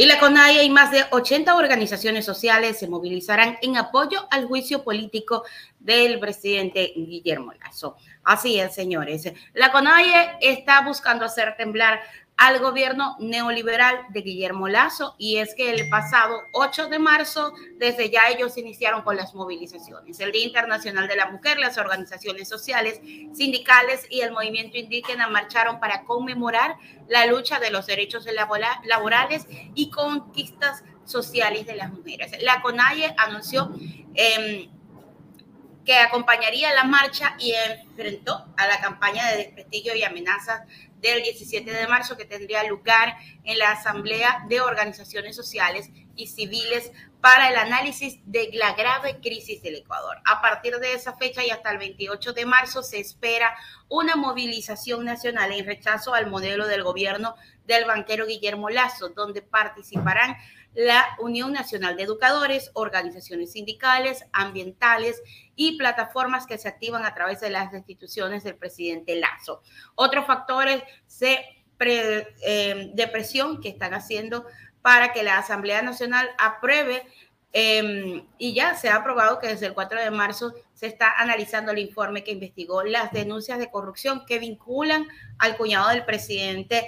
Y la CONAIE y más de 80 organizaciones sociales se movilizarán en apoyo al juicio político del presidente Guillermo Lazo. Así es, señores. La CONAIE está buscando hacer temblar al gobierno neoliberal de Guillermo Lazo y es que el pasado 8 de marzo, desde ya ellos iniciaron con las movilizaciones. El Día Internacional de la Mujer, las organizaciones sociales, sindicales y el movimiento indígena marcharon para conmemorar la lucha de los derechos laborales y conquistas sociales de las mujeres. La CONAIE anunció eh, que acompañaría la marcha y enfrentó a la campaña de desprestigio y amenazas del 17 de marzo que tendría lugar en la Asamblea de Organizaciones Sociales y Civiles para el análisis de la grave crisis del Ecuador. A partir de esa fecha y hasta el 28 de marzo se espera una movilización nacional en rechazo al modelo del gobierno del banquero Guillermo Lazo, donde participarán la Unión Nacional de Educadores, organizaciones sindicales, ambientales y plataformas que se activan a través de las instituciones del presidente Lazo. Otros factores eh, de presión que están haciendo para que la Asamblea Nacional apruebe em, y ya se ha aprobado que desde el 4 de marzo se está analizando el informe que investigó las denuncias de corrupción que vinculan al cuñado del presidente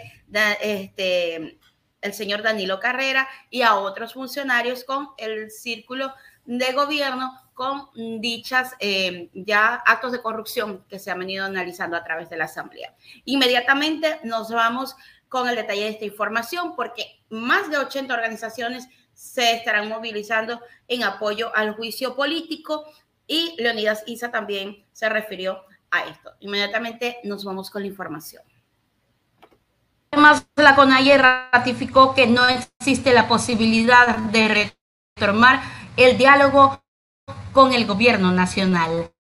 este, el señor Danilo Carrera y a otros funcionarios con el círculo de gobierno con dichas eh, ya actos de corrupción que se han venido analizando a través de la Asamblea. Inmediatamente nos vamos con el detalle de esta información porque más de 80 organizaciones se estarán movilizando en apoyo al juicio político y Leonidas Isa también se refirió a esto. Inmediatamente nos vamos con la información. La CONAIE ratificó que no existe la posibilidad de retomar el diálogo con el gobierno nacional.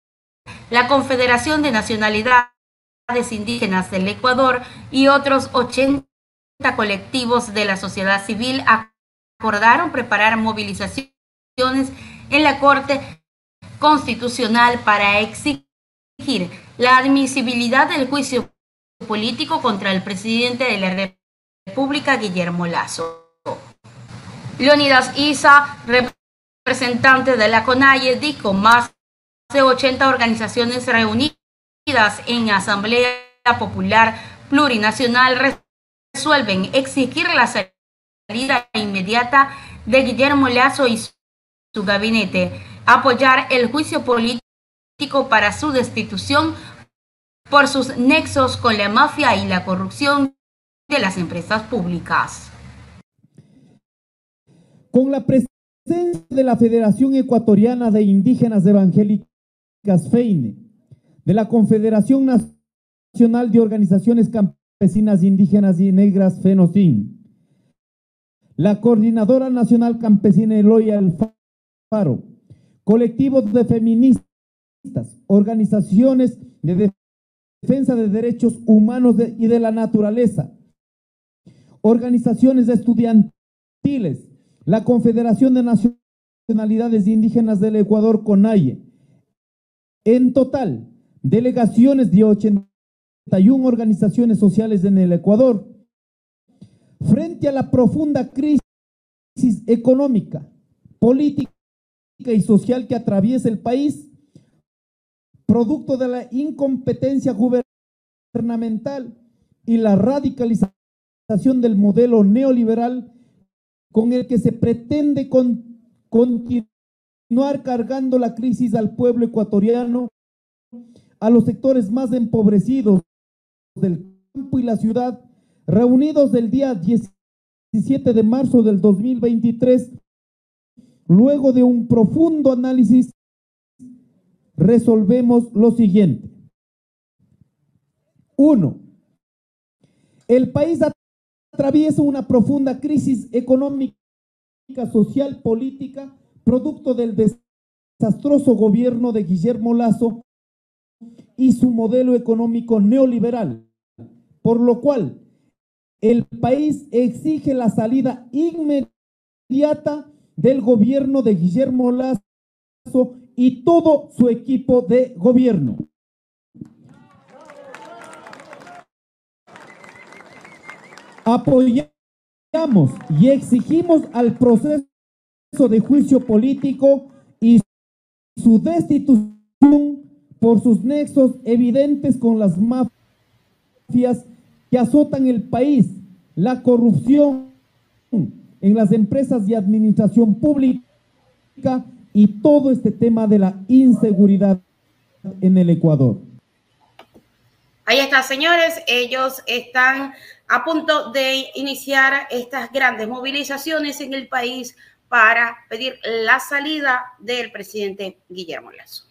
La Confederación de Nacionalidades Indígenas del Ecuador y otros 80 colectivos de la sociedad civil acordaron preparar movilizaciones en la Corte Constitucional para exigir la admisibilidad del juicio político contra el presidente de la República, Guillermo Lazo. Leonidas Isa, representante de la CONAIE, dijo más de 80 organizaciones reunidas en Asamblea Popular Plurinacional resuelven exigir la salida inmediata de Guillermo Lazo y su gabinete, apoyar el juicio político para su destitución por sus nexos con la mafia y la corrupción de las empresas públicas. Con la presencia de la Federación Ecuatoriana de Indígenas Evangélicas FEINE, de la Confederación Nacional de Organizaciones Campesinas Indígenas y Negras FENOCIN, la Coordinadora Nacional Campesina Eloya Alfaro, colectivos de feministas, organizaciones de defensa de derechos humanos y de la naturaleza, organizaciones estudiantiles, la Confederación de Nacionalidades Indígenas del Ecuador, CONAIE. En total, delegaciones de 81 organizaciones sociales en el Ecuador, frente a la profunda crisis económica, política y social que atraviesa el país, producto de la incompetencia gubernamental y la radicalización del modelo neoliberal con el que se pretende continuar cargando la crisis al pueblo ecuatoriano, a los sectores más empobrecidos del campo y la ciudad, reunidos del día 17 de marzo del 2023, luego de un profundo análisis resolvemos lo siguiente. Uno, el país atraviesa una profunda crisis económica, social, política, producto del desastroso gobierno de Guillermo Lazo y su modelo económico neoliberal, por lo cual el país exige la salida inmediata del gobierno de Guillermo Lazo y todo su equipo de gobierno. Apoyar y exigimos al proceso de juicio político y su destitución por sus nexos evidentes con las mafias que azotan el país, la corrupción en las empresas de administración pública y todo este tema de la inseguridad en el Ecuador. Ahí está, señores. Ellos están a punto de iniciar estas grandes movilizaciones en el país para pedir la salida del presidente Guillermo Lazo.